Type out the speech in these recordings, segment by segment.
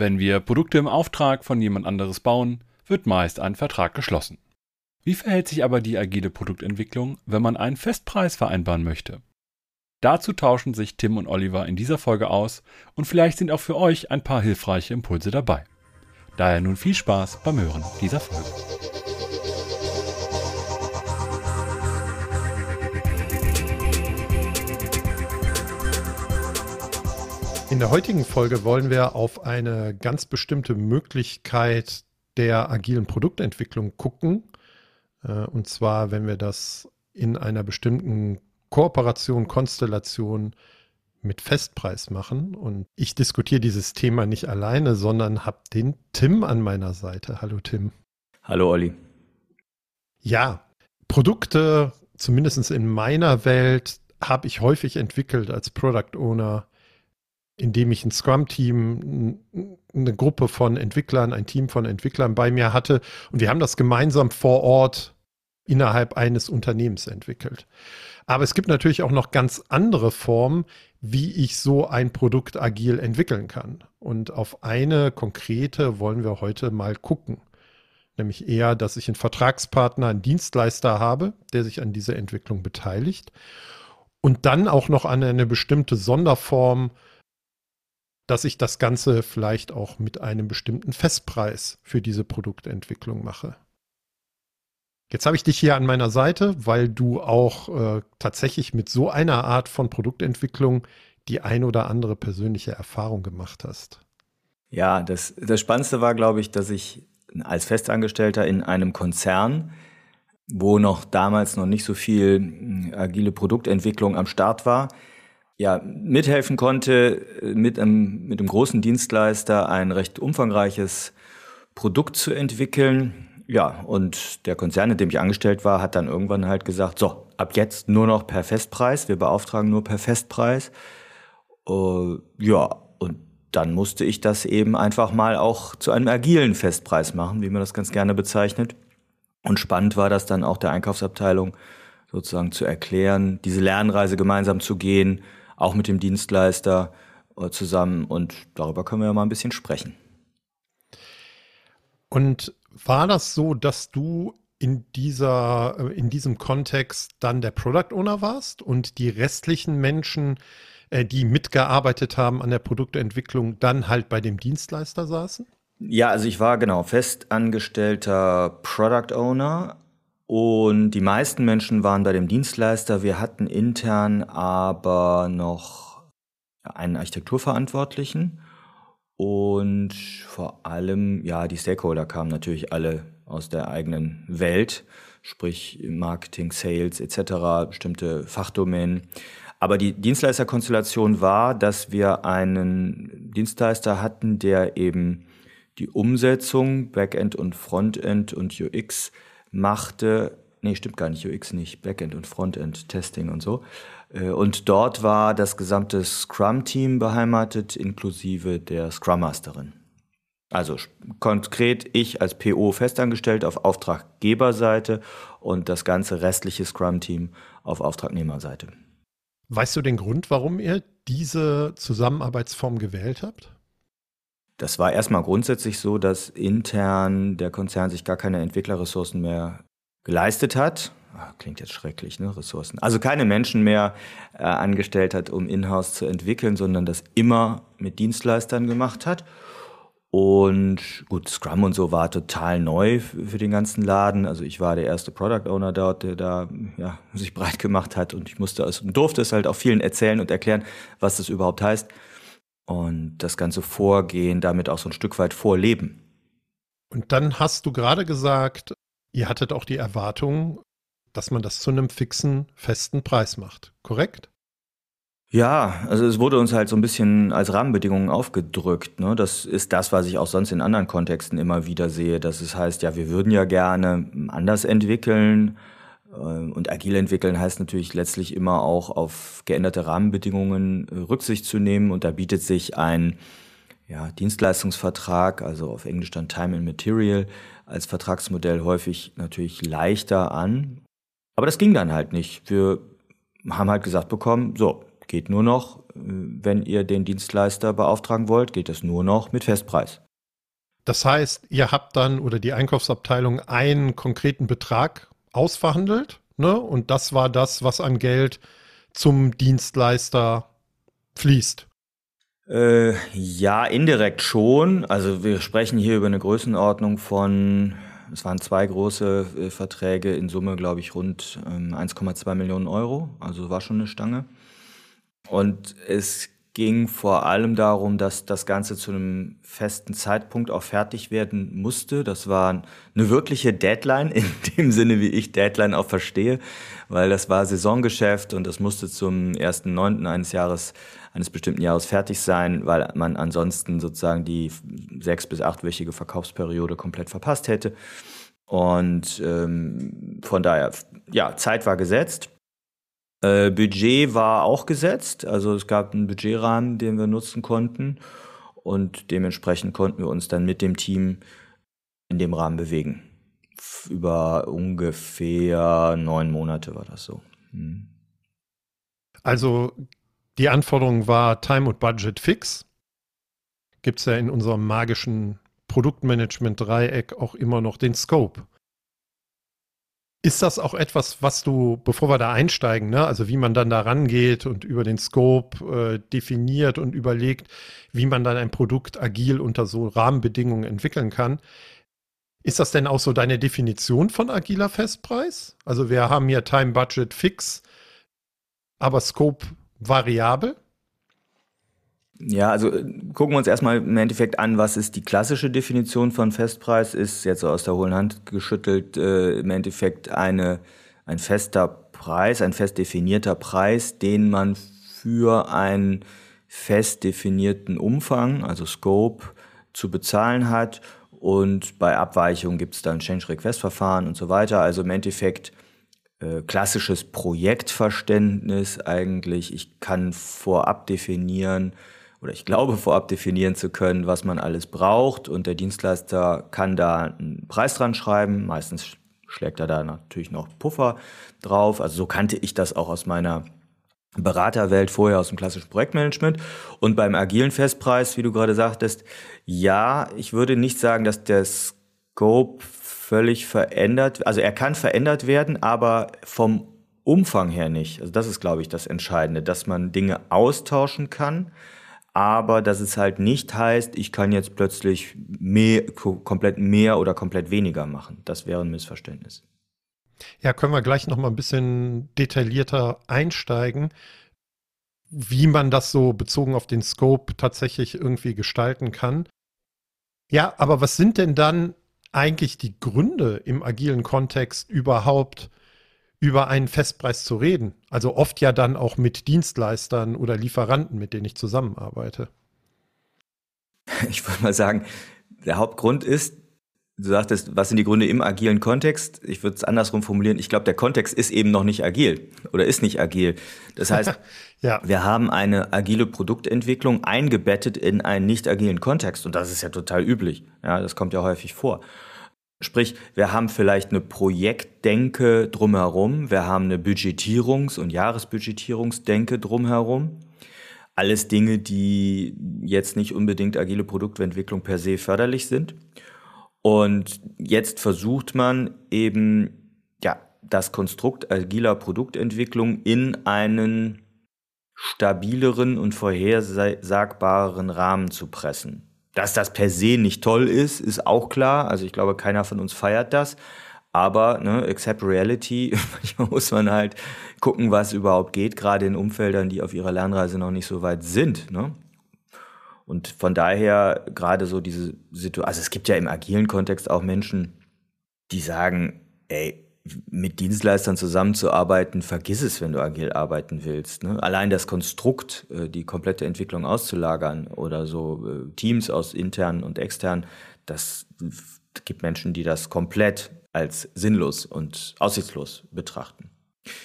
Wenn wir Produkte im Auftrag von jemand anderes bauen, wird meist ein Vertrag geschlossen. Wie verhält sich aber die agile Produktentwicklung, wenn man einen Festpreis vereinbaren möchte? Dazu tauschen sich Tim und Oliver in dieser Folge aus und vielleicht sind auch für euch ein paar hilfreiche Impulse dabei. Daher nun viel Spaß beim Hören dieser Folge. In der heutigen Folge wollen wir auf eine ganz bestimmte Möglichkeit der agilen Produktentwicklung gucken. Äh, und zwar, wenn wir das in einer bestimmten Kooperation, Konstellation mit Festpreis machen. Und ich diskutiere dieses Thema nicht alleine, sondern habe den Tim an meiner Seite. Hallo Tim. Hallo Olli. Ja, Produkte, zumindest in meiner Welt, habe ich häufig entwickelt als Product Owner indem ich ein Scrum-Team, eine Gruppe von Entwicklern, ein Team von Entwicklern bei mir hatte und wir haben das gemeinsam vor Ort innerhalb eines Unternehmens entwickelt. Aber es gibt natürlich auch noch ganz andere Formen, wie ich so ein Produkt agil entwickeln kann. Und auf eine konkrete wollen wir heute mal gucken. Nämlich eher, dass ich einen Vertragspartner, einen Dienstleister habe, der sich an dieser Entwicklung beteiligt. Und dann auch noch an eine bestimmte Sonderform dass ich das Ganze vielleicht auch mit einem bestimmten Festpreis für diese Produktentwicklung mache. Jetzt habe ich dich hier an meiner Seite, weil du auch äh, tatsächlich mit so einer Art von Produktentwicklung die ein oder andere persönliche Erfahrung gemacht hast. Ja, das, das Spannendste war, glaube ich, dass ich als Festangestellter in einem Konzern, wo noch damals noch nicht so viel hm, agile Produktentwicklung am Start war, ja, mithelfen konnte, mit einem, mit einem großen Dienstleister ein recht umfangreiches Produkt zu entwickeln. Ja, und der Konzern, in dem ich angestellt war, hat dann irgendwann halt gesagt, so, ab jetzt nur noch per Festpreis, wir beauftragen nur per Festpreis. Uh, ja, und dann musste ich das eben einfach mal auch zu einem agilen Festpreis machen, wie man das ganz gerne bezeichnet. Und spannend war das dann auch der Einkaufsabteilung sozusagen zu erklären, diese Lernreise gemeinsam zu gehen, auch mit dem Dienstleister äh, zusammen und darüber können wir ja mal ein bisschen sprechen. Und war das so, dass du in dieser, äh, in diesem Kontext dann der Product Owner warst und die restlichen Menschen, äh, die mitgearbeitet haben an der Produktentwicklung, dann halt bei dem Dienstleister saßen? Ja, also ich war genau festangestellter Product Owner, und die meisten Menschen waren bei dem Dienstleister. Wir hatten intern aber noch einen Architekturverantwortlichen und vor allem, ja, die Stakeholder kamen natürlich alle aus der eigenen Welt, sprich Marketing, Sales etc., bestimmte Fachdomänen. Aber die Dienstleisterkonstellation war, dass wir einen Dienstleister hatten, der eben die Umsetzung, Backend und Frontend und UX machte, nee, stimmt gar nicht, UX nicht, Backend und Frontend, Testing und so. Äh, und dort war das gesamte Scrum-Team beheimatet, inklusive der Scrum Masterin. Also konkret ich als PO festangestellt auf Auftraggeberseite und das ganze restliche Scrum-Team auf Auftragnehmerseite. Weißt du den Grund, warum ihr diese Zusammenarbeitsform gewählt habt? Das war erstmal grundsätzlich so, dass intern der Konzern sich gar keine Entwicklerressourcen mehr geleistet hat. Ah, klingt jetzt schrecklich, ne? Ressourcen. Also keine Menschen mehr äh, angestellt hat, um Inhouse zu entwickeln, sondern das immer mit Dienstleistern gemacht hat. Und gut, Scrum und so war total neu für den ganzen Laden. Also ich war der erste Product Owner dort, der da ja, sich breit gemacht hat und ich musste es und durfte es halt auch vielen erzählen und erklären, was das überhaupt heißt und das ganze Vorgehen damit auch so ein Stück weit vorleben. Und dann hast du gerade gesagt, ihr hattet auch die Erwartung, dass man das zu einem fixen, festen Preis macht, korrekt? Ja, also es wurde uns halt so ein bisschen als Rahmenbedingungen aufgedrückt. Ne? Das ist das, was ich auch sonst in anderen Kontexten immer wieder sehe, dass es heißt, ja, wir würden ja gerne anders entwickeln, und agil entwickeln heißt natürlich letztlich immer auch auf geänderte Rahmenbedingungen äh, Rücksicht zu nehmen. Und da bietet sich ein ja, Dienstleistungsvertrag, also auf Englisch dann Time and Material, als Vertragsmodell häufig natürlich leichter an. Aber das ging dann halt nicht. Wir haben halt gesagt bekommen, so, geht nur noch, äh, wenn ihr den Dienstleister beauftragen wollt, geht das nur noch mit Festpreis. Das heißt, ihr habt dann oder die Einkaufsabteilung einen konkreten Betrag ausverhandelt, ne? Und das war das, was an Geld zum Dienstleister fließt. Äh, ja, indirekt schon. Also wir sprechen hier über eine Größenordnung von, es waren zwei große äh, Verträge, in Summe glaube ich rund ähm, 1,2 Millionen Euro. Also war schon eine Stange. Und es ging vor allem darum, dass das Ganze zu einem festen Zeitpunkt auch fertig werden musste. Das war eine wirkliche Deadline, in dem Sinne, wie ich Deadline auch verstehe, weil das war Saisongeschäft und das musste zum 1.9. eines Jahres, eines bestimmten Jahres fertig sein, weil man ansonsten sozusagen die sechs- bis achtwöchige Verkaufsperiode komplett verpasst hätte. Und ähm, von daher, ja, Zeit war gesetzt. Äh, Budget war auch gesetzt, also es gab einen Budgetrahmen, den wir nutzen konnten und dementsprechend konnten wir uns dann mit dem Team in dem Rahmen bewegen. Über ungefähr neun Monate war das so. Hm. Also die Anforderung war Time und Budget fix. Gibt es ja in unserem magischen Produktmanagement-Dreieck auch immer noch den Scope. Ist das auch etwas, was du, bevor wir da einsteigen, ne, also wie man dann da rangeht und über den Scope äh, definiert und überlegt, wie man dann ein Produkt agil unter so Rahmenbedingungen entwickeln kann, ist das denn auch so deine Definition von agiler Festpreis? Also wir haben hier Time Budget fix, aber Scope variabel? Ja, also äh, gucken wir uns erstmal im Endeffekt an, was ist die klassische Definition von Festpreis? Ist jetzt so aus der hohlen Hand geschüttelt äh, im Endeffekt eine, ein fester Preis, ein fest definierter Preis, den man für einen fest definierten Umfang, also Scope, zu bezahlen hat. Und bei Abweichungen gibt es dann Change-Request-Verfahren und so weiter. Also im Endeffekt äh, klassisches Projektverständnis eigentlich. Ich kann vorab definieren, oder ich glaube vorab definieren zu können, was man alles braucht und der Dienstleister kann da einen Preis dran schreiben. Meistens schlägt er da natürlich noch Puffer drauf. Also so kannte ich das auch aus meiner Beraterwelt vorher aus dem klassischen Projektmanagement. Und beim agilen Festpreis, wie du gerade sagtest, ja, ich würde nicht sagen, dass der Scope völlig verändert, also er kann verändert werden, aber vom Umfang her nicht. Also das ist, glaube ich, das Entscheidende, dass man Dinge austauschen kann aber dass es halt nicht heißt, ich kann jetzt plötzlich mehr, komplett mehr oder komplett weniger machen. Das wäre ein Missverständnis. Ja, können wir gleich noch mal ein bisschen detaillierter einsteigen, wie man das so bezogen auf den Scope tatsächlich irgendwie gestalten kann. Ja, aber was sind denn dann eigentlich die Gründe im agilen Kontext überhaupt über einen Festpreis zu reden. Also oft ja dann auch mit Dienstleistern oder Lieferanten, mit denen ich zusammenarbeite. Ich würde mal sagen, der Hauptgrund ist, du sagtest, was sind die Gründe im agilen Kontext? Ich würde es andersrum formulieren. Ich glaube, der Kontext ist eben noch nicht agil oder ist nicht agil. Das heißt, ja. wir haben eine agile Produktentwicklung eingebettet in einen nicht agilen Kontext und das ist ja total üblich. Ja, das kommt ja häufig vor. Sprich, wir haben vielleicht eine Projektdenke drumherum, wir haben eine Budgetierungs- und Jahresbudgetierungsdenke drumherum. Alles Dinge, die jetzt nicht unbedingt agile Produktentwicklung per se förderlich sind. Und jetzt versucht man eben, ja, das Konstrukt agiler Produktentwicklung in einen stabileren und vorhersagbareren Rahmen zu pressen. Dass das per se nicht toll ist, ist auch klar. Also ich glaube, keiner von uns feiert das. Aber, ne, accept reality, manchmal muss man halt gucken, was überhaupt geht, gerade in Umfeldern, die auf ihrer Lernreise noch nicht so weit sind. Ne? Und von daher gerade so diese Situation, also es gibt ja im agilen Kontext auch Menschen, die sagen, ey, mit Dienstleistern zusammenzuarbeiten, vergiss es, wenn du agil arbeiten willst. Ne? Allein das Konstrukt, äh, die komplette Entwicklung auszulagern oder so äh, Teams aus intern und extern, das gibt Menschen, die das komplett als sinnlos und aussichtslos betrachten.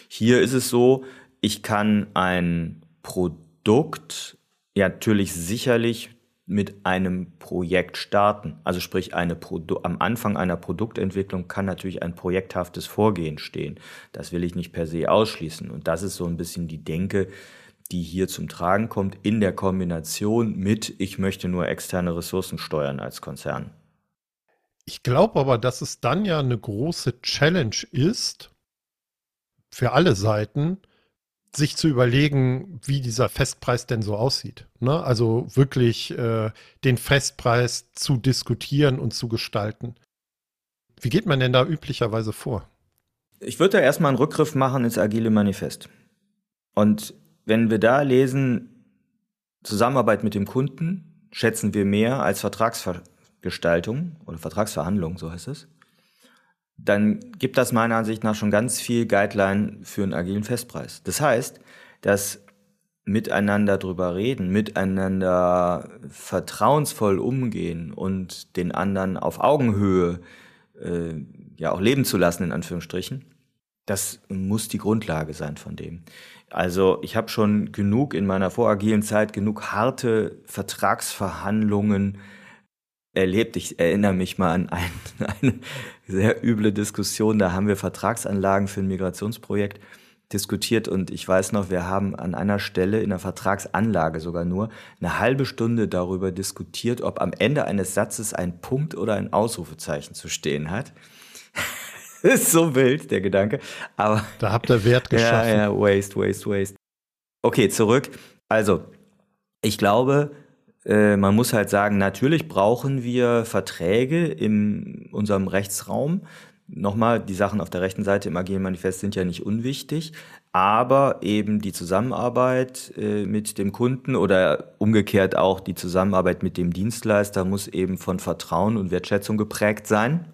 Hier ist es so, ich kann ein Produkt ja natürlich sicherlich mit einem Projekt starten. Also sprich, eine am Anfang einer Produktentwicklung kann natürlich ein projekthaftes Vorgehen stehen. Das will ich nicht per se ausschließen. Und das ist so ein bisschen die Denke, die hier zum Tragen kommt, in der Kombination mit, ich möchte nur externe Ressourcen steuern als Konzern. Ich glaube aber, dass es dann ja eine große Challenge ist, für alle Seiten, sich zu überlegen, wie dieser Festpreis denn so aussieht. Ne? Also wirklich äh, den Festpreis zu diskutieren und zu gestalten. Wie geht man denn da üblicherweise vor? Ich würde da erstmal einen Rückgriff machen ins Agile Manifest. Und wenn wir da lesen, Zusammenarbeit mit dem Kunden schätzen wir mehr als Vertragsgestaltung oder Vertragsverhandlung, so heißt es, dann gibt das meiner Ansicht nach schon ganz viel Guideline für einen agilen Festpreis. Das heißt, dass miteinander drüber reden, miteinander vertrauensvoll umgehen und den anderen auf Augenhöhe äh, ja auch leben zu lassen, in Anführungsstrichen, das muss die Grundlage sein von dem. Also ich habe schon genug in meiner voragilen Zeit, genug harte Vertragsverhandlungen erlebt. Ich erinnere mich mal an ein, eine sehr üble Diskussion. Da haben wir Vertragsanlagen für ein Migrationsprojekt diskutiert und ich weiß noch, wir haben an einer Stelle in der Vertragsanlage sogar nur eine halbe Stunde darüber diskutiert, ob am Ende eines Satzes ein Punkt oder ein Ausrufezeichen zu stehen hat. ist so wild, der Gedanke. Aber. Da habt ihr Wert geschaffen. Ja, ja, waste, waste, waste. Okay, zurück. Also, ich glaube, äh, man muss halt sagen, natürlich brauchen wir Verträge in unserem Rechtsraum. Nochmal, die Sachen auf der rechten Seite im Agilen Manifest sind ja nicht unwichtig, aber eben die Zusammenarbeit äh, mit dem Kunden oder umgekehrt auch die Zusammenarbeit mit dem Dienstleister muss eben von Vertrauen und Wertschätzung geprägt sein.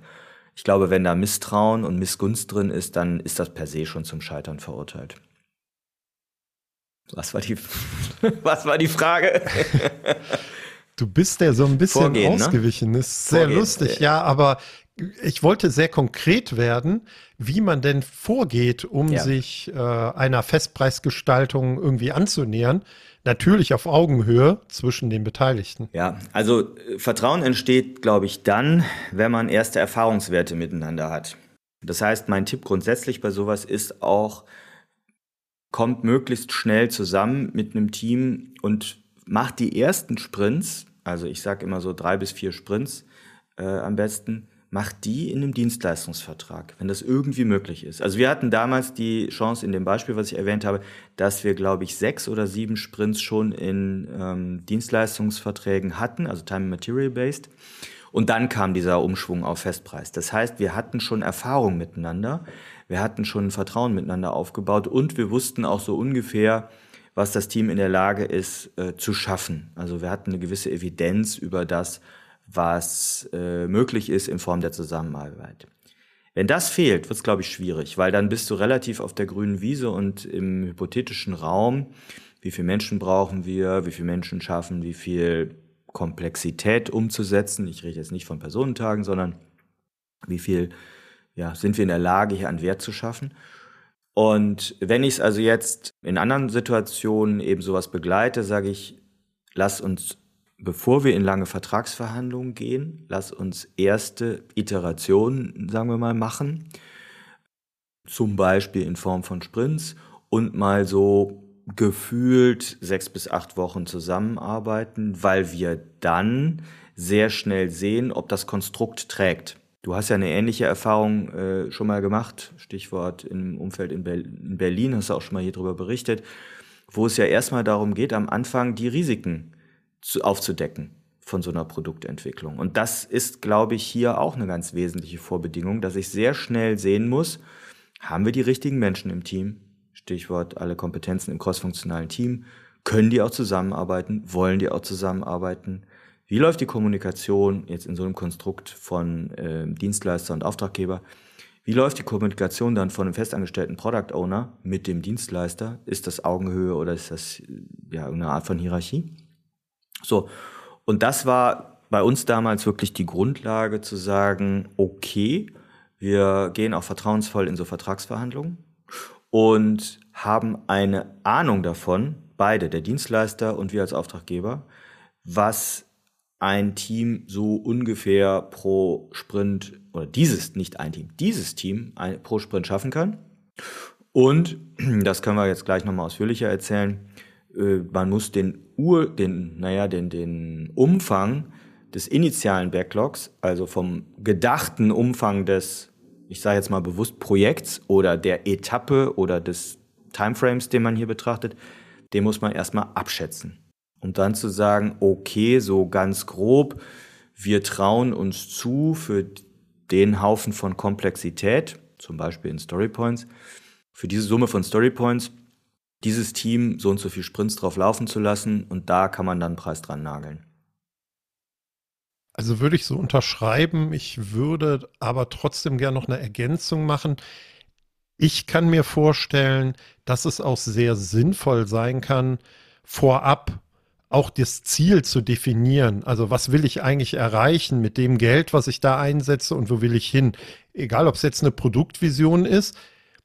Ich glaube, wenn da Misstrauen und Missgunst drin ist, dann ist das per se schon zum Scheitern verurteilt. Was war die, was war die Frage? Du bist ja so ein bisschen Vorgehen, ne? ausgewichen. Ne? Ist sehr Vorgehen. lustig, ja, aber ich wollte sehr konkret werden, wie man denn vorgeht, um ja. sich äh, einer Festpreisgestaltung irgendwie anzunähern. Natürlich auf Augenhöhe zwischen den Beteiligten. Ja, also äh, Vertrauen entsteht, glaube ich, dann, wenn man erste Erfahrungswerte miteinander hat. Das heißt, mein Tipp grundsätzlich bei sowas ist auch, kommt möglichst schnell zusammen mit einem Team und macht die ersten Sprints, also ich sage immer so drei bis vier Sprints äh, am besten, macht die in einem Dienstleistungsvertrag, wenn das irgendwie möglich ist. Also wir hatten damals die Chance in dem Beispiel, was ich erwähnt habe, dass wir, glaube ich, sechs oder sieben Sprints schon in ähm, Dienstleistungsverträgen hatten, also Time and Material Based. Und dann kam dieser Umschwung auf Festpreis. Das heißt, wir hatten schon Erfahrung miteinander wir hatten schon ein Vertrauen miteinander aufgebaut und wir wussten auch so ungefähr, was das Team in der Lage ist äh, zu schaffen. Also wir hatten eine gewisse Evidenz über das, was äh, möglich ist in Form der Zusammenarbeit. Wenn das fehlt, wird es, glaube ich, schwierig, weil dann bist du relativ auf der grünen Wiese und im hypothetischen Raum, wie viele Menschen brauchen wir, wie viele Menschen schaffen, wie viel Komplexität umzusetzen. Ich rede jetzt nicht von Personentagen, sondern wie viel ja, sind wir in der Lage, hier einen Wert zu schaffen. Und wenn ich es also jetzt in anderen Situationen eben sowas begleite, sage ich, lass uns, bevor wir in lange Vertragsverhandlungen gehen, lass uns erste Iterationen, sagen wir mal, machen. Zum Beispiel in Form von Sprints und mal so gefühlt sechs bis acht Wochen zusammenarbeiten, weil wir dann sehr schnell sehen, ob das Konstrukt trägt. Du hast ja eine ähnliche Erfahrung äh, schon mal gemacht, Stichwort im Umfeld in, Ber in Berlin, hast du auch schon mal hier drüber berichtet, wo es ja erstmal darum geht, am Anfang die Risiken zu, aufzudecken von so einer Produktentwicklung. Und das ist, glaube ich, hier auch eine ganz wesentliche Vorbedingung, dass ich sehr schnell sehen muss, haben wir die richtigen Menschen im Team? Stichwort alle Kompetenzen im crossfunktionalen Team. Können die auch zusammenarbeiten? Wollen die auch zusammenarbeiten? Wie läuft die Kommunikation jetzt in so einem Konstrukt von äh, Dienstleister und Auftraggeber? Wie läuft die Kommunikation dann von einem festangestellten Product Owner mit dem Dienstleister? Ist das Augenhöhe oder ist das ja eine Art von Hierarchie? So. Und das war bei uns damals wirklich die Grundlage zu sagen, okay, wir gehen auch vertrauensvoll in so Vertragsverhandlungen und haben eine Ahnung davon, beide, der Dienstleister und wir als Auftraggeber, was ein Team so ungefähr pro Sprint oder dieses, nicht ein Team, dieses Team ein, pro Sprint schaffen kann. Und, das können wir jetzt gleich nochmal ausführlicher erzählen, äh, man muss den Ur, den, naja, den, den Umfang des initialen Backlogs, also vom gedachten Umfang des, ich sage jetzt mal bewusst Projekts oder der Etappe oder des Timeframes, den man hier betrachtet, den muss man erstmal abschätzen. Und dann zu sagen, okay, so ganz grob, wir trauen uns zu für den Haufen von Komplexität, zum Beispiel in Storypoints, für diese Summe von Storypoints, dieses Team so und so viel Sprints drauf laufen zu lassen und da kann man dann Preis dran nageln. Also würde ich so unterschreiben. Ich würde aber trotzdem gerne noch eine Ergänzung machen. Ich kann mir vorstellen, dass es auch sehr sinnvoll sein kann, vorab auch das Ziel zu definieren. Also was will ich eigentlich erreichen mit dem Geld, was ich da einsetze und wo will ich hin? Egal, ob es jetzt eine Produktvision ist,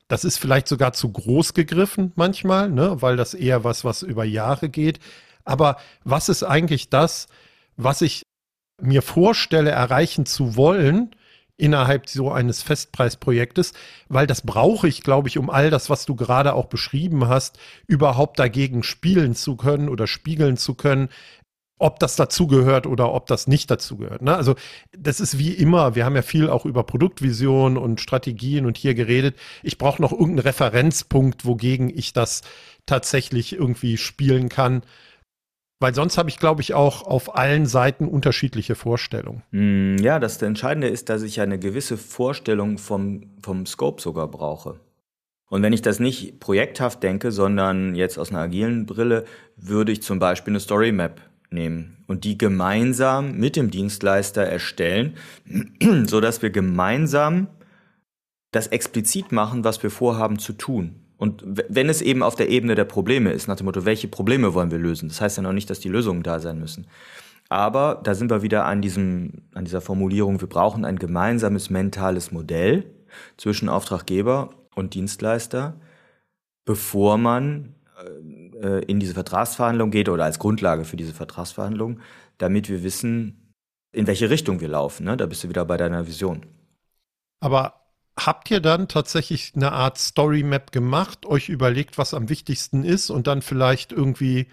das ist vielleicht sogar zu groß gegriffen manchmal, ne, weil das eher was, was über Jahre geht. Aber was ist eigentlich das, was ich mir vorstelle, erreichen zu wollen innerhalb so eines Festpreisprojektes, weil das brauche ich, glaube ich, um all das, was du gerade auch beschrieben hast, überhaupt dagegen spielen zu können oder spiegeln zu können, ob das dazugehört oder ob das nicht dazugehört. Ne? Also das ist wie immer, wir haben ja viel auch über Produktvision und Strategien und hier geredet. Ich brauche noch irgendeinen Referenzpunkt, wogegen ich das tatsächlich irgendwie spielen kann. Weil sonst habe ich, glaube ich, auch auf allen Seiten unterschiedliche Vorstellungen. Mm, ja, das Entscheidende ist, dass ich eine gewisse Vorstellung vom, vom Scope sogar brauche. Und wenn ich das nicht projekthaft denke, sondern jetzt aus einer agilen Brille, würde ich zum Beispiel eine Story Map nehmen und die gemeinsam mit dem Dienstleister erstellen, so dass wir gemeinsam das explizit machen, was wir vorhaben zu tun. Und wenn es eben auf der Ebene der Probleme ist, nach dem Motto, welche Probleme wollen wir lösen? Das heißt ja noch nicht, dass die Lösungen da sein müssen. Aber da sind wir wieder an diesem, an dieser Formulierung, wir brauchen ein gemeinsames mentales Modell zwischen Auftraggeber und Dienstleister, bevor man äh, in diese Vertragsverhandlung geht oder als Grundlage für diese Vertragsverhandlung, damit wir wissen, in welche Richtung wir laufen. Ne? Da bist du wieder bei deiner Vision. Aber habt ihr dann tatsächlich eine Art Story Map gemacht, euch überlegt, was am wichtigsten ist und dann vielleicht irgendwie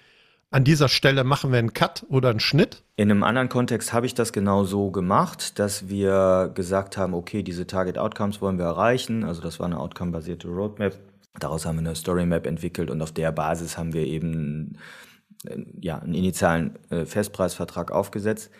an dieser Stelle machen wir einen Cut oder einen Schnitt? In einem anderen Kontext habe ich das genau so gemacht, dass wir gesagt haben, okay, diese Target Outcomes wollen wir erreichen. Also das war eine outcome-basierte Roadmap. Daraus haben wir eine Story Map entwickelt und auf der Basis haben wir eben ja, einen initialen äh, Festpreisvertrag aufgesetzt.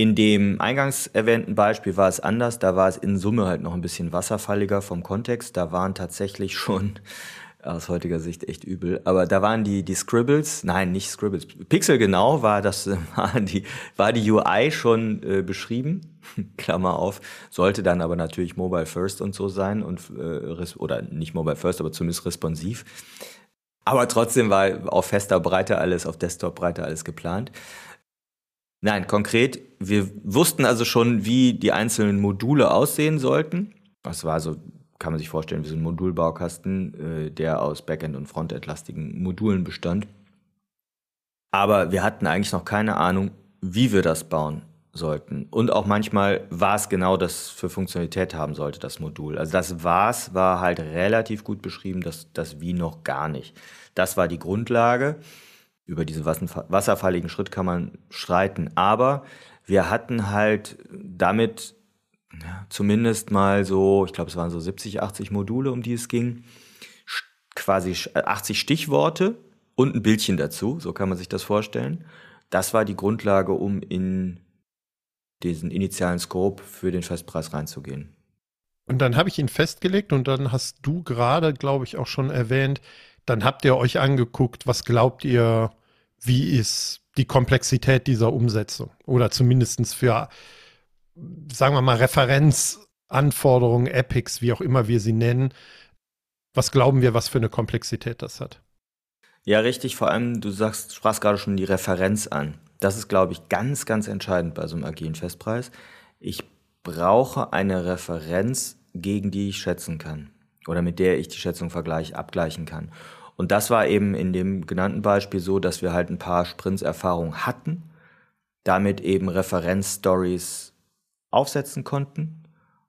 In dem eingangs erwähnten Beispiel war es anders. Da war es in Summe halt noch ein bisschen wasserfalliger vom Kontext. Da waren tatsächlich schon aus heutiger Sicht echt übel. Aber da waren die, die Scribbles, nein, nicht Scribbles, Pixel genau war das, war die, war die UI schon äh, beschrieben, Klammer auf, sollte dann aber natürlich Mobile First und so sein und, äh, oder nicht Mobile First, aber zumindest responsiv. Aber trotzdem war auf fester Breite alles, auf Desktop-Breite alles geplant. Nein, konkret, wir wussten also schon, wie die einzelnen Module aussehen sollten. Das war so, kann man sich vorstellen, wie so ein Modulbaukasten, äh, der aus Backend- und Frontend-lastigen Modulen bestand. Aber wir hatten eigentlich noch keine Ahnung, wie wir das bauen sollten. Und auch manchmal, was genau das für Funktionalität haben sollte, das Modul. Also das Was war halt relativ gut beschrieben, das, das Wie noch gar nicht. Das war die Grundlage über diesen wasserfalligen Schritt kann man streiten. Aber wir hatten halt damit ja, zumindest mal so, ich glaube, es waren so 70, 80 Module, um die es ging, quasi 80 Stichworte und ein Bildchen dazu, so kann man sich das vorstellen. Das war die Grundlage, um in diesen initialen Scope für den Festpreis reinzugehen. Und dann habe ich ihn festgelegt und dann hast du gerade, glaube ich, auch schon erwähnt, dann habt ihr euch angeguckt, was glaubt ihr, wie ist die Komplexität dieser Umsetzung? Oder zumindest für, sagen wir mal, Referenzanforderungen, Epics, wie auch immer wir sie nennen. Was glauben wir, was für eine Komplexität das hat? Ja, richtig. Vor allem, du sagst, sprachst gerade schon die Referenz an. Das ist, glaube ich, ganz, ganz entscheidend bei so einem agilen Festpreis. Ich brauche eine Referenz, gegen die ich schätzen kann. Oder mit der ich die Schätzung vergleich, abgleichen kann. Und das war eben in dem genannten Beispiel so, dass wir halt ein paar Sprints Erfahrung hatten, damit eben Referenzstories aufsetzen konnten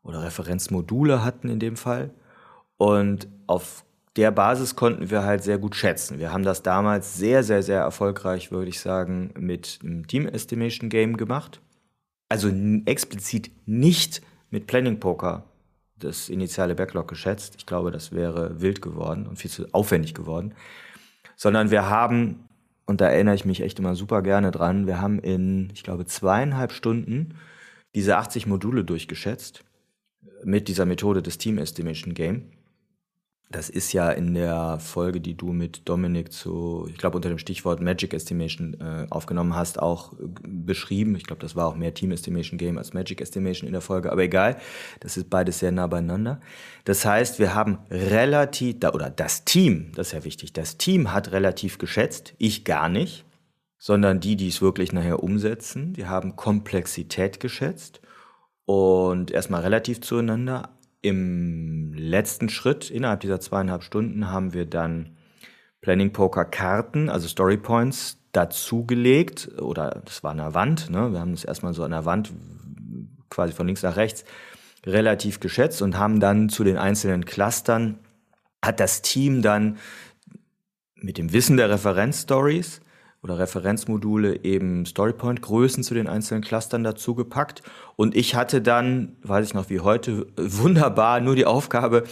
oder Referenzmodule hatten in dem Fall. Und auf der Basis konnten wir halt sehr gut schätzen. Wir haben das damals sehr, sehr, sehr erfolgreich, würde ich sagen, mit einem Team Estimation Game gemacht. Also explizit nicht mit Planning Poker das initiale Backlog geschätzt. Ich glaube, das wäre wild geworden und viel zu aufwendig geworden. Sondern wir haben, und da erinnere ich mich echt immer super gerne dran, wir haben in, ich glaube, zweieinhalb Stunden diese 80 Module durchgeschätzt mit dieser Methode des Team Estimation Game. Das ist ja in der Folge, die du mit Dominik zu, ich glaube, unter dem Stichwort Magic Estimation äh, aufgenommen hast, auch äh, beschrieben. Ich glaube, das war auch mehr Team Estimation Game als Magic Estimation in der Folge, aber egal. Das ist beides sehr nah beieinander. Das heißt, wir haben relativ, oder das Team, das ist ja wichtig, das Team hat relativ geschätzt, ich gar nicht, sondern die, die es wirklich nachher umsetzen, die haben Komplexität geschätzt und erstmal relativ zueinander, im letzten Schritt, innerhalb dieser zweieinhalb Stunden, haben wir dann Planning Poker Karten, also Story Points, dazugelegt. Oder das war an der Wand. Ne? Wir haben das erstmal so an der Wand, quasi von links nach rechts, relativ geschätzt und haben dann zu den einzelnen Clustern, hat das Team dann mit dem Wissen der Referenzstories oder Referenzmodule eben Storypoint-Größen zu den einzelnen Clustern dazugepackt. Und ich hatte dann, weiß ich noch wie heute, wunderbar nur die Aufgabe,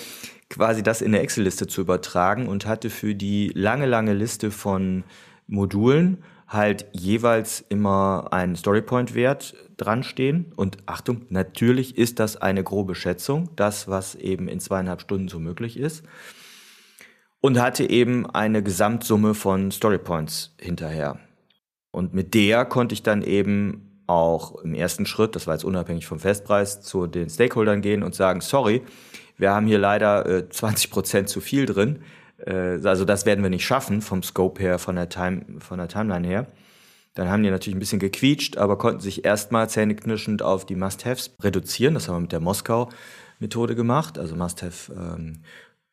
quasi das in eine Excel-Liste zu übertragen und hatte für die lange, lange Liste von Modulen halt jeweils immer einen Storypoint-Wert dran stehen. Und Achtung, natürlich ist das eine grobe Schätzung, das, was eben in zweieinhalb Stunden so möglich ist und hatte eben eine Gesamtsumme von Storypoints hinterher. Und mit der konnte ich dann eben auch im ersten Schritt, das war jetzt unabhängig vom Festpreis, zu den Stakeholdern gehen und sagen, sorry, wir haben hier leider äh, 20 Prozent zu viel drin. Äh, also das werden wir nicht schaffen vom Scope her, von der, Time, von der Timeline her. Dann haben die natürlich ein bisschen gequietscht, aber konnten sich erstmal zähneknirschend auf die Must-Haves reduzieren. Das haben wir mit der Moskau-Methode gemacht, also Must-Have ähm,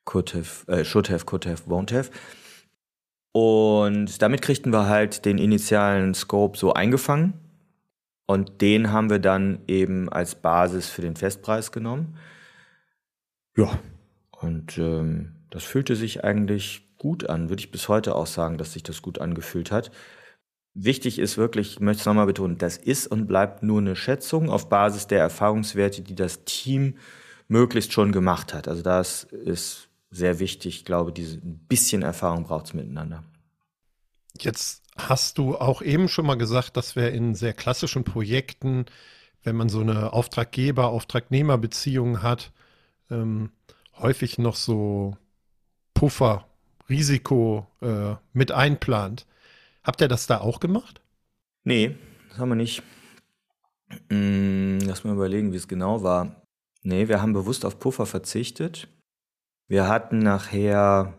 could have, äh, should have, could have, won't have. Und damit kriegten wir halt den initialen Scope so eingefangen. Und den haben wir dann eben als Basis für den Festpreis genommen. Ja, und ähm, das fühlte sich eigentlich gut an. Würde ich bis heute auch sagen, dass sich das gut angefühlt hat. Wichtig ist wirklich, ich möchte es nochmal betonen, das ist und bleibt nur eine Schätzung auf Basis der Erfahrungswerte, die das Team möglichst schon gemacht hat. Also das ist sehr wichtig. Ich glaube, diese ein bisschen Erfahrung braucht es miteinander. Jetzt hast du auch eben schon mal gesagt, dass wir in sehr klassischen Projekten, wenn man so eine Auftraggeber-Auftragnehmer-Beziehung hat, ähm, häufig noch so Puffer, Risiko äh, mit einplant. Habt ihr das da auch gemacht? Nee, das haben wir nicht. Hm, lass mal überlegen, wie es genau war. Nee, wir haben bewusst auf Puffer verzichtet. Wir hatten nachher,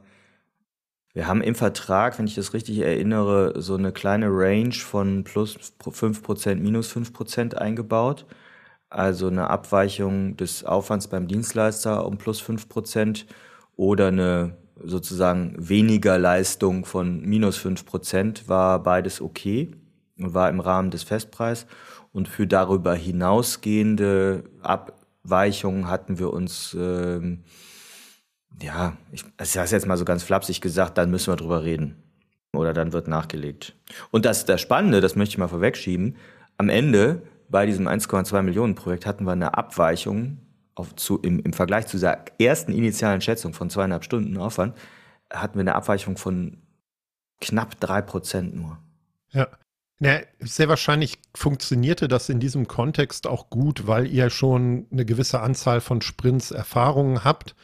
wir haben im Vertrag, wenn ich das richtig erinnere, so eine kleine Range von plus 5%, minus 5% eingebaut. Also eine Abweichung des Aufwands beim Dienstleister um plus 5% oder eine sozusagen weniger Leistung von minus 5% war beides okay und war im Rahmen des Festpreis. Und für darüber hinausgehende Abweichungen hatten wir uns ähm, ja, ich, sage jetzt mal so ganz flapsig gesagt, dann müssen wir drüber reden. Oder dann wird nachgelegt. Und das das Spannende, das möchte ich mal vorwegschieben, am Ende bei diesem 1,2 Millionen Projekt hatten wir eine Abweichung auf, zu, im, im Vergleich zu dieser ersten initialen Schätzung von zweieinhalb Stunden Aufwand, hatten wir eine Abweichung von knapp drei Prozent nur. Ja. Ja, sehr wahrscheinlich funktionierte das in diesem Kontext auch gut, weil ihr schon eine gewisse Anzahl von Sprints Erfahrungen habt.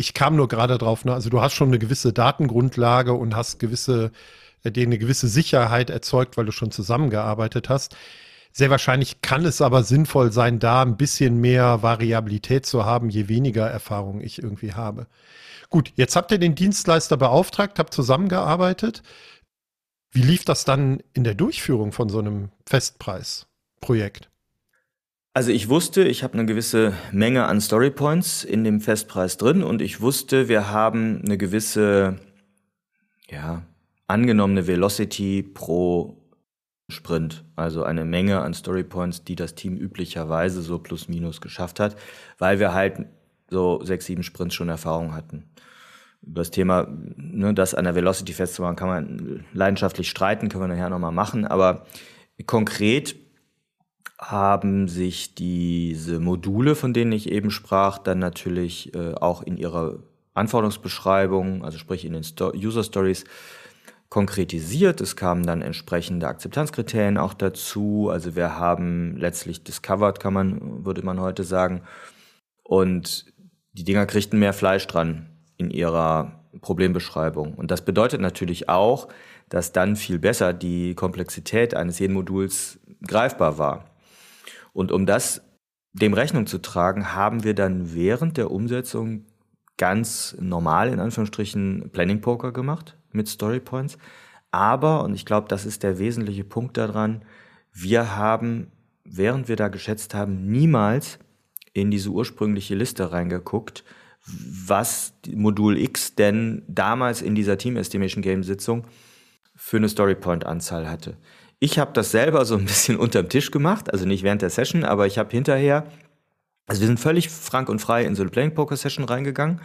Ich kam nur gerade drauf, ne? also du hast schon eine gewisse Datengrundlage und hast gewisse, äh, dir eine gewisse Sicherheit erzeugt, weil du schon zusammengearbeitet hast. Sehr wahrscheinlich kann es aber sinnvoll sein, da ein bisschen mehr Variabilität zu haben, je weniger Erfahrung ich irgendwie habe. Gut, jetzt habt ihr den Dienstleister beauftragt, habt zusammengearbeitet. Wie lief das dann in der Durchführung von so einem Festpreisprojekt? Also ich wusste, ich habe eine gewisse Menge an Storypoints in dem Festpreis drin und ich wusste, wir haben eine gewisse, ja, angenommene Velocity pro Sprint, also eine Menge an Storypoints, die das Team üblicherweise so plus minus geschafft hat, weil wir halt so sechs, sieben Sprints schon Erfahrung hatten. über das Thema, ne, das an der Velocity festzumachen, kann man leidenschaftlich streiten, können wir nachher nochmal machen. Aber konkret haben sich diese Module, von denen ich eben sprach, dann natürlich äh, auch in ihrer Anforderungsbeschreibung, also sprich in den Sto User Stories, konkretisiert. Es kamen dann entsprechende Akzeptanzkriterien auch dazu. Also wir haben letztlich discovered, kann man, würde man heute sagen. Und die Dinger kriegten mehr Fleisch dran in ihrer Problembeschreibung. Und das bedeutet natürlich auch, dass dann viel besser die Komplexität eines jeden Moduls greifbar war. Und um das dem Rechnung zu tragen, haben wir dann während der Umsetzung ganz normal in Anführungsstrichen Planning Poker gemacht mit Story Points. Aber, und ich glaube, das ist der wesentliche Punkt daran, wir haben, während wir da geschätzt haben, niemals in diese ursprüngliche Liste reingeguckt, was Modul X denn damals in dieser Team Estimation Game Sitzung für eine Story Point Anzahl hatte. Ich habe das selber so ein bisschen unterm Tisch gemacht, also nicht während der Session, aber ich habe hinterher, also wir sind völlig frank und frei in so eine Playing Poker Session reingegangen,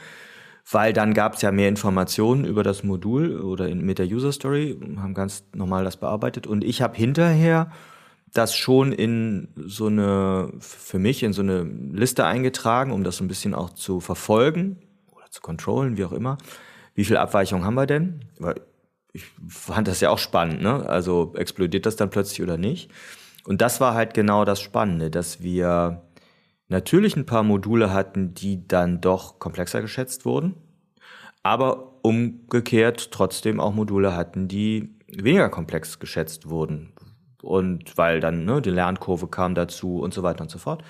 weil dann gab es ja mehr Informationen über das Modul oder in, mit der User Story, haben ganz normal das bearbeitet und ich habe hinterher das schon in so eine, für mich in so eine Liste eingetragen, um das so ein bisschen auch zu verfolgen oder zu kontrollen, wie auch immer. Wie viel Abweichung haben wir denn? Weil ich fand das ja auch spannend, ne? Also explodiert das dann plötzlich oder nicht? Und das war halt genau das Spannende, dass wir natürlich ein paar Module hatten, die dann doch komplexer geschätzt wurden, aber umgekehrt trotzdem auch Module hatten, die weniger komplex geschätzt wurden. Und weil dann ne, die Lernkurve kam dazu und so weiter und so fort.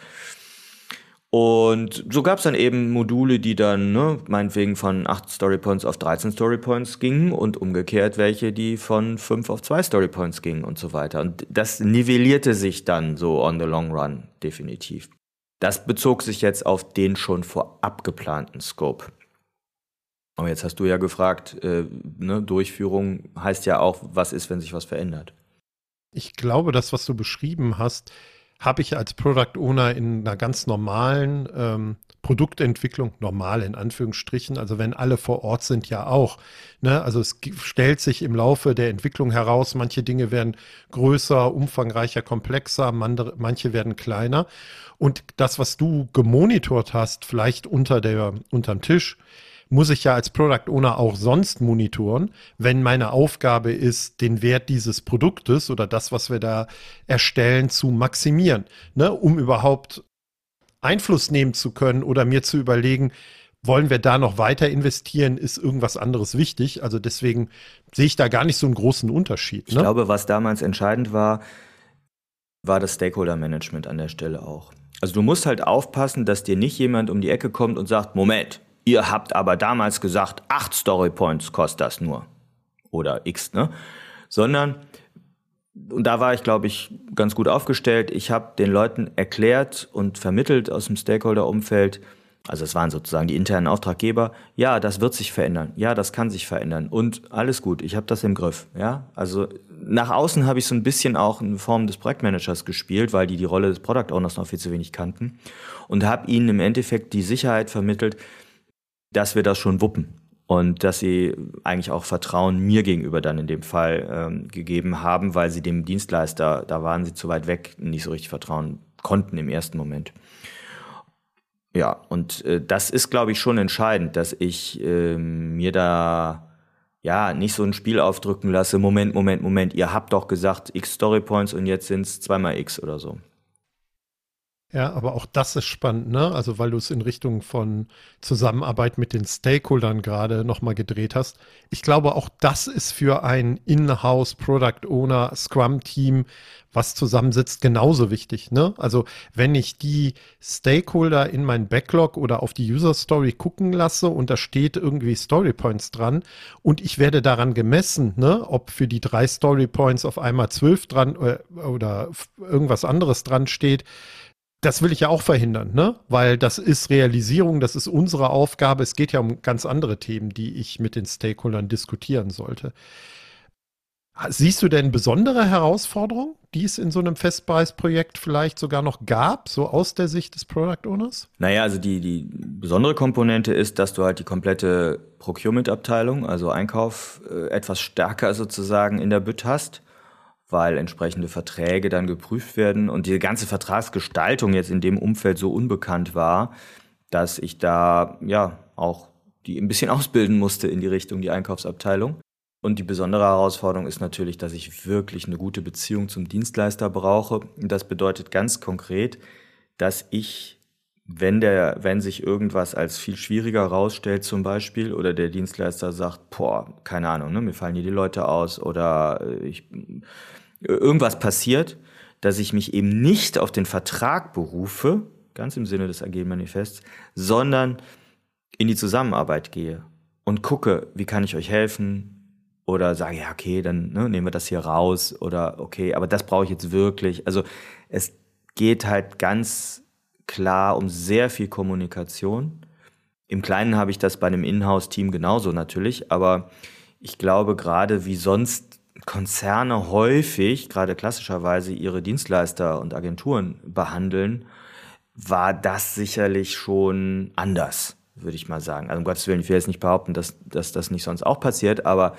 Und so gab es dann eben Module, die dann ne, meinetwegen von 8 Storypoints auf 13 Storypoints gingen und umgekehrt welche, die von 5 auf 2 Storypoints gingen und so weiter. Und das nivellierte sich dann so on the long run definitiv. Das bezog sich jetzt auf den schon vorab geplanten Scope. Aber jetzt hast du ja gefragt, äh, ne, Durchführung heißt ja auch, was ist, wenn sich was verändert. Ich glaube, das, was du beschrieben hast, habe ich als Product Owner in einer ganz normalen ähm, Produktentwicklung, normal in Anführungsstrichen, also wenn alle vor Ort sind, ja auch. Ne? Also es stellt sich im Laufe der Entwicklung heraus, manche Dinge werden größer, umfangreicher, komplexer, manche werden kleiner. Und das, was du gemonitort hast, vielleicht unter der, unterm Tisch, muss ich ja als Product Owner auch sonst monitoren, wenn meine Aufgabe ist, den Wert dieses Produktes oder das, was wir da erstellen, zu maximieren, ne, um überhaupt Einfluss nehmen zu können oder mir zu überlegen, wollen wir da noch weiter investieren, ist irgendwas anderes wichtig. Also deswegen sehe ich da gar nicht so einen großen Unterschied. Ne? Ich glaube, was damals entscheidend war, war das Stakeholder-Management an der Stelle auch. Also du musst halt aufpassen, dass dir nicht jemand um die Ecke kommt und sagt, Moment, Ihr habt aber damals gesagt, acht Story Points kostet das nur. Oder X, ne? Sondern, und da war ich, glaube ich, ganz gut aufgestellt. Ich habe den Leuten erklärt und vermittelt aus dem Stakeholder-Umfeld, also es waren sozusagen die internen Auftraggeber, ja, das wird sich verändern, ja, das kann sich verändern und alles gut, ich habe das im Griff, ja. Also nach außen habe ich so ein bisschen auch in Form des Projektmanagers gespielt, weil die die Rolle des Product Owners noch viel zu wenig kannten und habe ihnen im Endeffekt die Sicherheit vermittelt, dass wir das schon wuppen und dass sie eigentlich auch Vertrauen mir gegenüber dann in dem Fall ähm, gegeben haben, weil sie dem Dienstleister, da waren sie zu weit weg, nicht so richtig vertrauen konnten im ersten Moment. Ja, und äh, das ist, glaube ich, schon entscheidend, dass ich äh, mir da ja nicht so ein Spiel aufdrücken lasse, Moment, Moment, Moment, ihr habt doch gesagt X Story Points und jetzt sind es zweimal X oder so. Ja, aber auch das ist spannend, ne? Also weil du es in Richtung von Zusammenarbeit mit den Stakeholdern gerade nochmal gedreht hast. Ich glaube, auch das ist für ein In-house Product Owner Scrum Team, was zusammensitzt, genauso wichtig, ne? Also wenn ich die Stakeholder in mein Backlog oder auf die User Story gucken lasse und da steht irgendwie Story Points dran und ich werde daran gemessen, ne? Ob für die drei Story Points auf einmal zwölf dran oder, äh, oder irgendwas anderes dran steht, das will ich ja auch verhindern, ne? Weil das ist Realisierung, das ist unsere Aufgabe. Es geht ja um ganz andere Themen, die ich mit den Stakeholdern diskutieren sollte. Siehst du denn besondere Herausforderungen, die es in so einem Festpreisprojekt vielleicht sogar noch gab, so aus der Sicht des Product Owners? Naja, also die, die besondere Komponente ist, dass du halt die komplette Procurement-Abteilung, also Einkauf, äh, etwas stärker sozusagen in der Bütt hast, weil entsprechende Verträge dann geprüft werden und die ganze Vertragsgestaltung jetzt in dem Umfeld so unbekannt war, dass ich da ja auch die ein bisschen ausbilden musste in die Richtung die Einkaufsabteilung. Und die besondere Herausforderung ist natürlich, dass ich wirklich eine gute Beziehung zum Dienstleister brauche. Das bedeutet ganz konkret, dass ich, wenn der, wenn sich irgendwas als viel schwieriger herausstellt zum Beispiel, oder der Dienstleister sagt, boah, keine Ahnung, ne, mir fallen hier die Leute aus oder äh, ich, irgendwas passiert, dass ich mich eben nicht auf den Vertrag berufe, ganz im Sinne des AG-Manifests, sondern in die Zusammenarbeit gehe und gucke, wie kann ich euch helfen, oder sage, ja, okay, dann ne, nehmen wir das hier raus oder okay, aber das brauche ich jetzt wirklich. Also es geht halt ganz klar um sehr viel Kommunikation. Im Kleinen habe ich das bei einem Inhouse-Team genauso natürlich, aber ich glaube gerade wie sonst Konzerne häufig, gerade klassischerweise ihre Dienstleister und Agenturen behandeln, war das sicherlich schon anders, würde ich mal sagen. Also um Gottes Willen, ich will jetzt nicht behaupten, dass, dass das nicht sonst auch passiert, aber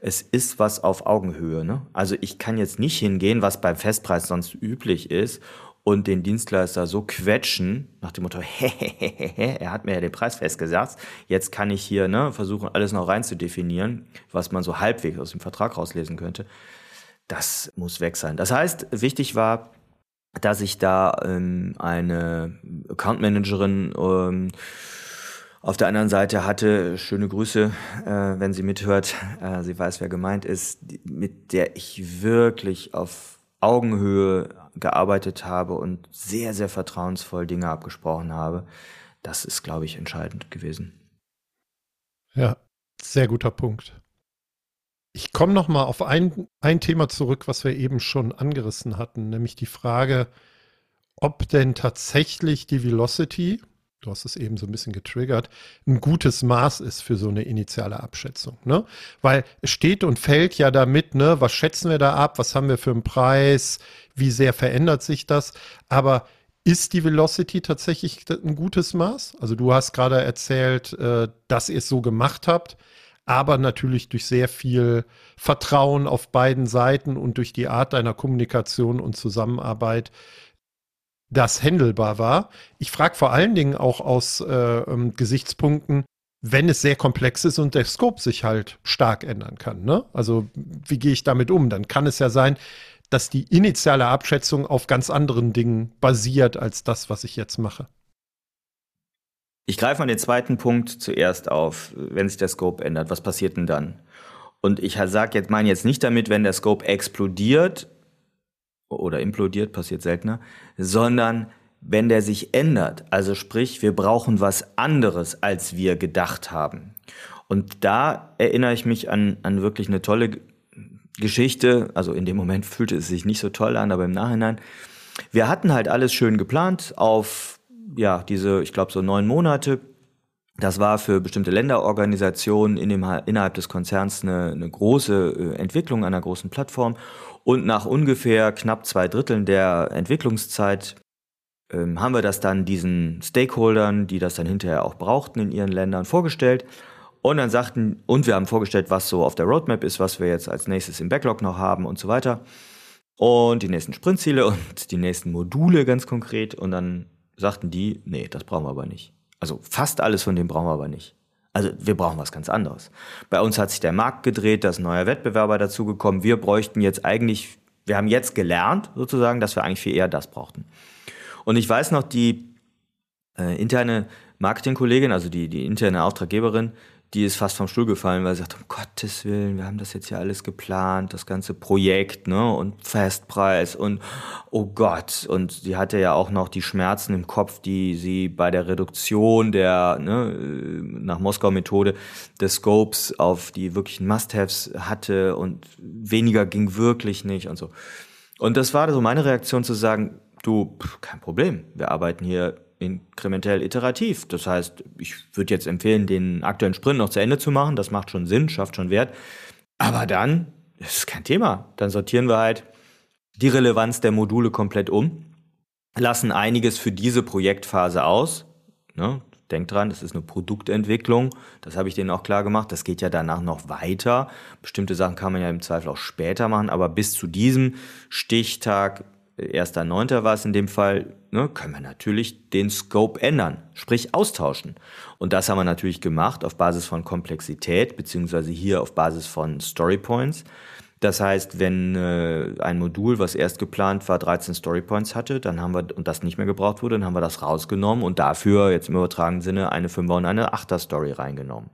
es ist was auf Augenhöhe. Ne? Also ich kann jetzt nicht hingehen, was beim Festpreis sonst üblich ist, und den Dienstleister so quetschen, nach dem Motto, er hat mir ja den Preis festgesagt, jetzt kann ich hier ne, versuchen, alles noch rein zu definieren, was man so halbwegs aus dem Vertrag rauslesen könnte. Das muss weg sein. Das heißt, wichtig war, dass ich da ähm, eine Account Managerin ähm, auf der anderen Seite hatte, schöne Grüße, äh, wenn sie mithört, äh, sie weiß, wer gemeint ist, mit der ich wirklich auf Augenhöhe gearbeitet habe und sehr, sehr vertrauensvoll Dinge abgesprochen habe. Das ist, glaube ich, entscheidend gewesen. Ja, sehr guter Punkt. Ich komme noch mal auf ein, ein Thema zurück, was wir eben schon angerissen hatten, nämlich die Frage, ob denn tatsächlich die Velocity, du hast es eben so ein bisschen getriggert, ein gutes Maß ist für so eine initiale Abschätzung. Ne? Weil es steht und fällt ja damit, ne, was schätzen wir da ab, was haben wir für einen Preis, wie sehr verändert sich das. Aber ist die Velocity tatsächlich ein gutes Maß? Also du hast gerade erzählt, äh, dass ihr es so gemacht habt, aber natürlich durch sehr viel Vertrauen auf beiden Seiten und durch die Art deiner Kommunikation und Zusammenarbeit das händelbar war. Ich frage vor allen Dingen auch aus äh, ähm, Gesichtspunkten, wenn es sehr komplex ist und der Scope sich halt stark ändern kann. Ne? Also wie gehe ich damit um? Dann kann es ja sein, dass die initiale Abschätzung auf ganz anderen Dingen basiert als das, was ich jetzt mache. Ich greife mal den zweiten Punkt zuerst auf, wenn sich der Scope ändert. Was passiert denn dann? Und ich sage jetzt, meine jetzt nicht damit, wenn der Scope explodiert oder implodiert, passiert seltener, sondern wenn der sich ändert, also sprich, wir brauchen was anderes, als wir gedacht haben. Und da erinnere ich mich an, an wirklich eine tolle Geschichte. Also in dem Moment fühlte es sich nicht so toll an, aber im Nachhinein. Wir hatten halt alles schön geplant auf, ja, diese, ich glaube, so neun Monate. Das war für bestimmte Länderorganisationen in dem, innerhalb des Konzerns eine, eine große äh, Entwicklung einer großen Plattform. Und nach ungefähr knapp zwei Dritteln der Entwicklungszeit ähm, haben wir das dann diesen Stakeholdern, die das dann hinterher auch brauchten in ihren Ländern, vorgestellt. Und dann sagten, und wir haben vorgestellt, was so auf der Roadmap ist, was wir jetzt als nächstes im Backlog noch haben und so weiter. Und die nächsten Sprintziele und die nächsten Module ganz konkret. Und dann sagten die, nee, das brauchen wir aber nicht. Also fast alles von dem brauchen wir aber nicht. Also wir brauchen was ganz anderes. Bei uns hat sich der Markt gedreht, da ist ein neuer Wettbewerber dazugekommen. Wir bräuchten jetzt eigentlich, wir haben jetzt gelernt sozusagen, dass wir eigentlich viel eher das brauchten. Und ich weiß noch, die äh, interne Marketingkollegin, also die, die interne Auftraggeberin, die ist fast vom Stuhl gefallen, weil sie sagt, um Gottes Willen, wir haben das jetzt ja alles geplant, das ganze Projekt, ne, und Festpreis und oh Gott. Und sie hatte ja auch noch die Schmerzen im Kopf, die sie bei der Reduktion der, ne, nach Moskau-Methode des Scopes auf die wirklichen Must-Haves hatte und weniger ging wirklich nicht und so. Und das war so meine Reaktion zu sagen, du, kein Problem, wir arbeiten hier inkrementell iterativ. Das heißt, ich würde jetzt empfehlen, den aktuellen Sprint noch zu Ende zu machen. Das macht schon Sinn, schafft schon Wert. Aber dann ist kein Thema. Dann sortieren wir halt die Relevanz der Module komplett um, lassen einiges für diese Projektphase aus. Ne? Denkt dran, das ist eine Produktentwicklung. Das habe ich denen auch klar gemacht. Das geht ja danach noch weiter. Bestimmte Sachen kann man ja im Zweifel auch später machen, aber bis zu diesem Stichtag, 1.9. war es in dem Fall, ne, können wir natürlich den Scope ändern, sprich austauschen. Und das haben wir natürlich gemacht auf Basis von Komplexität, beziehungsweise hier auf Basis von Storypoints. Das heißt, wenn äh, ein Modul, was erst geplant war, 13 Storypoints hatte, dann haben wir und das nicht mehr gebraucht wurde, dann haben wir das rausgenommen und dafür jetzt im übertragenen Sinne eine 5er und eine 8er Story reingenommen.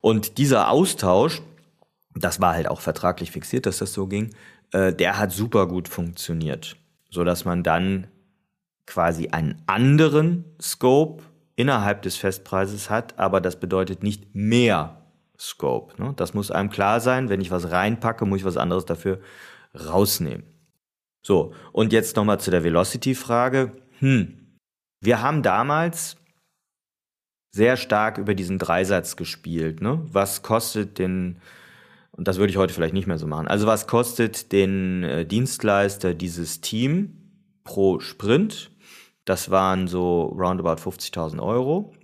Und dieser Austausch, das war halt auch vertraglich fixiert, dass das so ging, äh, der hat super gut funktioniert, so dass man dann quasi einen anderen Scope innerhalb des Festpreises hat, aber das bedeutet nicht mehr Scope. Ne? Das muss einem klar sein. Wenn ich was reinpacke, muss ich was anderes dafür rausnehmen. So, und jetzt nochmal zu der Velocity-Frage. Hm, wir haben damals sehr stark über diesen Dreisatz gespielt. Ne? Was kostet den, und das würde ich heute vielleicht nicht mehr so machen, also was kostet den äh, Dienstleister dieses Team pro Sprint? Das waren so roundabout 50.000 Euro.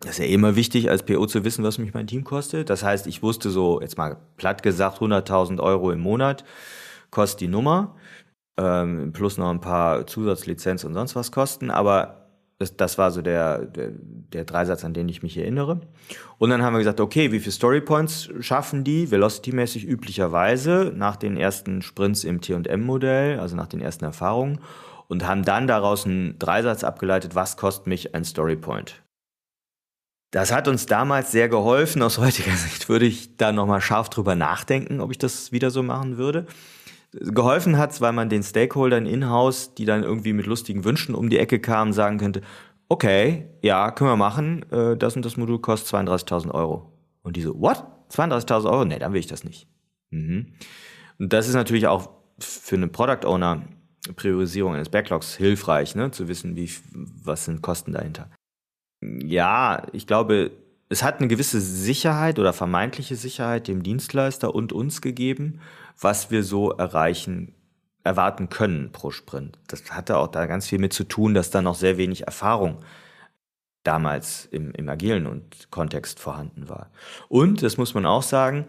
Das ist ja immer wichtig, als PO zu wissen, was mich mein Team kostet. Das heißt, ich wusste so, jetzt mal platt gesagt, 100.000 Euro im Monat kostet die Nummer, ähm, plus noch ein paar Zusatzlizenz und sonst was kosten. Aber das, das war so der, der, der Dreisatz, an den ich mich erinnere. Und dann haben wir gesagt, okay, wie viele Storypoints schaffen die, velocity-mäßig üblicherweise, nach den ersten Sprints im T&M-Modell, also nach den ersten Erfahrungen, und haben dann daraus einen Dreisatz abgeleitet, was kostet mich ein Storypoint. Das hat uns damals sehr geholfen. Aus heutiger Sicht würde ich da nochmal scharf drüber nachdenken, ob ich das wieder so machen würde. Geholfen hat's, weil man den Stakeholdern in-house, die dann irgendwie mit lustigen Wünschen um die Ecke kamen, sagen könnte, okay, ja, können wir machen, äh, das und das Modul kostet 32.000 Euro. Und die so, what? 32.000 Euro? Nee, dann will ich das nicht. Mhm. Und das ist natürlich auch für einen Product Owner Priorisierung eines Backlogs hilfreich, ne, zu wissen, wie, was sind Kosten dahinter ja, ich glaube, es hat eine gewisse Sicherheit oder vermeintliche Sicherheit dem Dienstleister und uns gegeben, was wir so erreichen, erwarten können pro Sprint. Das hatte auch da ganz viel mit zu tun, dass da noch sehr wenig Erfahrung damals im, im agilen und Kontext vorhanden war. Und, das muss man auch sagen,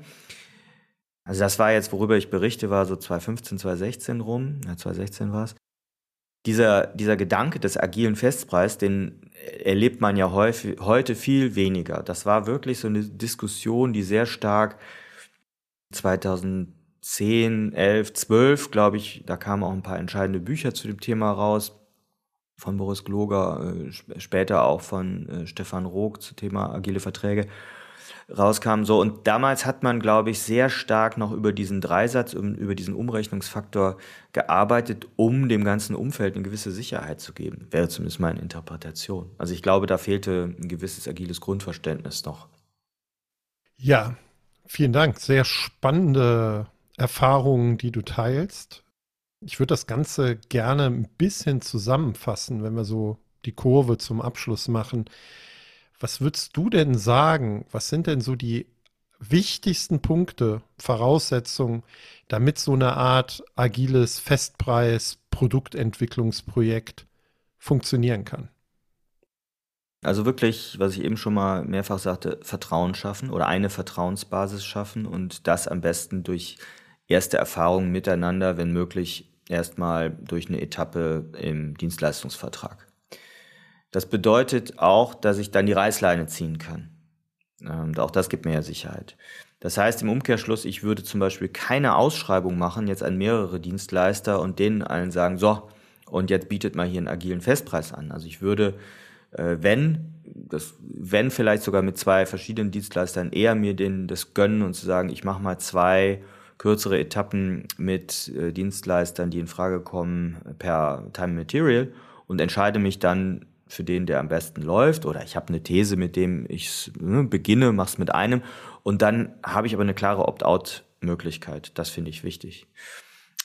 also das war jetzt, worüber ich berichte, war so 2015, 2016 rum, ja, 2016 war es, dieser, dieser Gedanke des agilen Festpreis, den erlebt man ja häufig, heute viel weniger. Das war wirklich so eine Diskussion, die sehr stark 2010, 11, 12, glaube ich, da kamen auch ein paar entscheidende Bücher zu dem Thema raus. Von Boris Gloger, äh, später auch von äh, Stefan Rook zum Thema agile Verträge rauskam. So, und damals hat man, glaube ich, sehr stark noch über diesen Dreisatz, über diesen Umrechnungsfaktor gearbeitet, um dem ganzen Umfeld eine gewisse Sicherheit zu geben. Wäre zumindest meine Interpretation. Also ich glaube, da fehlte ein gewisses agiles Grundverständnis noch. Ja, vielen Dank. Sehr spannende Erfahrungen, die du teilst. Ich würde das Ganze gerne ein bisschen zusammenfassen, wenn wir so die Kurve zum Abschluss machen. Was würdest du denn sagen? Was sind denn so die wichtigsten Punkte, Voraussetzungen, damit so eine Art agiles Festpreis-Produktentwicklungsprojekt funktionieren kann? Also wirklich, was ich eben schon mal mehrfach sagte, Vertrauen schaffen oder eine Vertrauensbasis schaffen und das am besten durch erste Erfahrungen miteinander, wenn möglich, erstmal durch eine Etappe im Dienstleistungsvertrag. Das bedeutet auch, dass ich dann die Reißleine ziehen kann. Ähm, auch das gibt mir ja Sicherheit. Das heißt im Umkehrschluss, ich würde zum Beispiel keine Ausschreibung machen, jetzt an mehrere Dienstleister und denen allen sagen, so, und jetzt bietet mal hier einen agilen Festpreis an. Also ich würde, äh, wenn, das, wenn vielleicht sogar mit zwei verschiedenen Dienstleistern eher mir den, das gönnen und zu sagen, ich mache mal zwei kürzere Etappen mit äh, Dienstleistern, die in Frage kommen per Time Material und entscheide mich dann für den, der am besten läuft, oder ich habe eine These, mit dem ich ne, beginne, mach's mit einem, und dann habe ich aber eine klare Opt-out-Möglichkeit. Das finde ich wichtig.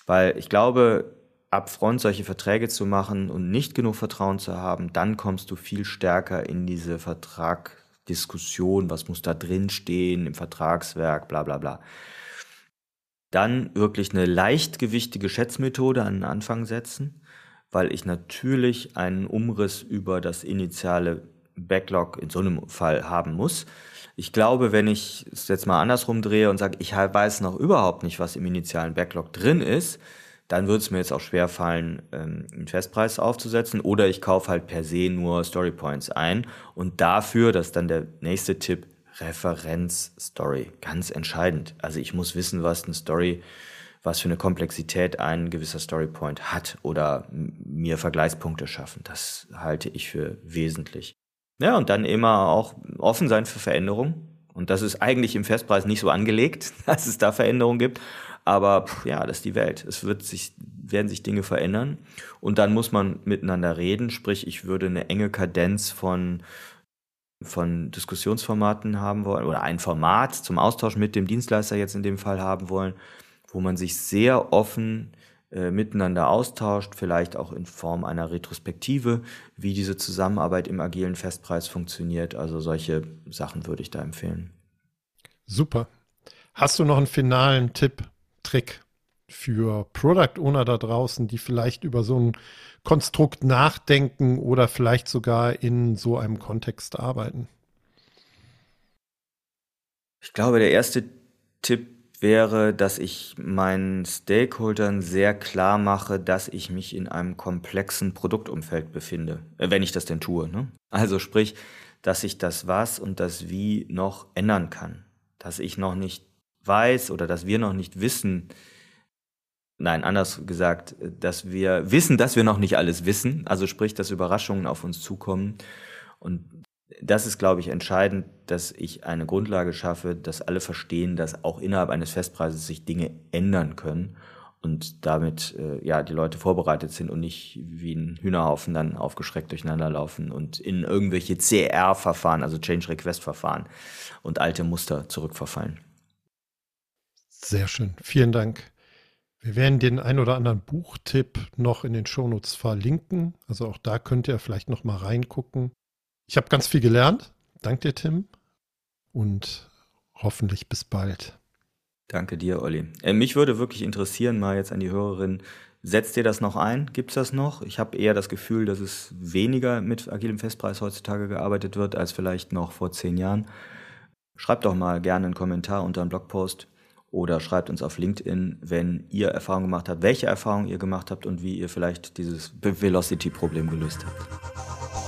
Weil ich glaube, upfront solche Verträge zu machen und nicht genug Vertrauen zu haben, dann kommst du viel stärker in diese Vertragdiskussion, was muss da drin stehen im Vertragswerk, bla bla bla. Dann wirklich eine leichtgewichtige Schätzmethode an den Anfang setzen, weil ich natürlich einen Umriss über das initiale Backlog in so einem Fall haben muss. Ich glaube, wenn ich es jetzt mal andersrum drehe und sage, ich weiß noch überhaupt nicht, was im initialen Backlog drin ist, dann würde es mir jetzt auch schwer fallen, ähm, einen Festpreis aufzusetzen. Oder ich kaufe halt per se nur Story Points ein. Und dafür, das ist dann der nächste Tipp, Referenz-Story. Ganz entscheidend. Also ich muss wissen, was eine Story, was für eine Komplexität ein gewisser Storypoint hat oder mir Vergleichspunkte schaffen. Das halte ich für wesentlich. Ja, und dann immer auch offen sein für Veränderungen. Und das ist eigentlich im Festpreis nicht so angelegt, dass es da Veränderungen gibt. Aber ja, das ist die Welt. Es wird sich, werden sich Dinge verändern. Und dann muss man miteinander reden. Sprich, ich würde eine enge Kadenz von, von Diskussionsformaten haben wollen oder ein Format zum Austausch mit dem Dienstleister jetzt in dem Fall haben wollen, wo man sich sehr offen äh, miteinander austauscht, vielleicht auch in Form einer Retrospektive, wie diese Zusammenarbeit im agilen Festpreis funktioniert. Also solche Sachen würde ich da empfehlen. Super. Hast du noch einen finalen Tipp, Trick für Product Owner da draußen, die vielleicht über so ein Konstrukt nachdenken oder vielleicht sogar in so einem Kontext arbeiten? Ich glaube, der erste Tipp wäre, dass ich meinen Stakeholdern sehr klar mache, dass ich mich in einem komplexen Produktumfeld befinde, äh, wenn ich das denn tue. Ne? Also sprich, dass ich das Was und das Wie noch ändern kann. Dass ich noch nicht weiß oder dass wir noch nicht wissen, nein, anders gesagt, dass wir wissen, dass wir noch nicht alles wissen. Also sprich, dass Überraschungen auf uns zukommen. Und das ist, glaube ich, entscheidend, dass ich eine Grundlage schaffe, dass alle verstehen, dass auch innerhalb eines Festpreises sich Dinge ändern können und damit äh, ja die Leute vorbereitet sind und nicht wie ein Hühnerhaufen dann aufgeschreckt durcheinander laufen und in irgendwelche CR-Verfahren, also Change Request-Verfahren und alte Muster zurückverfallen. Sehr schön, vielen Dank. Wir werden den ein oder anderen Buchtipp noch in den Shownotes verlinken. Also auch da könnt ihr vielleicht noch mal reingucken. Ich habe ganz viel gelernt. Dank dir, Tim. Und hoffentlich bis bald. Danke dir, Olli. Äh, mich würde wirklich interessieren, mal jetzt an die Hörerin, setzt ihr das noch ein? Gibt es das noch? Ich habe eher das Gefühl, dass es weniger mit agilem Festpreis heutzutage gearbeitet wird, als vielleicht noch vor zehn Jahren. Schreibt doch mal gerne einen Kommentar unter einen Blogpost oder schreibt uns auf LinkedIn, wenn ihr Erfahrungen gemacht habt, welche Erfahrungen ihr gemacht habt und wie ihr vielleicht dieses Velocity-Problem gelöst habt.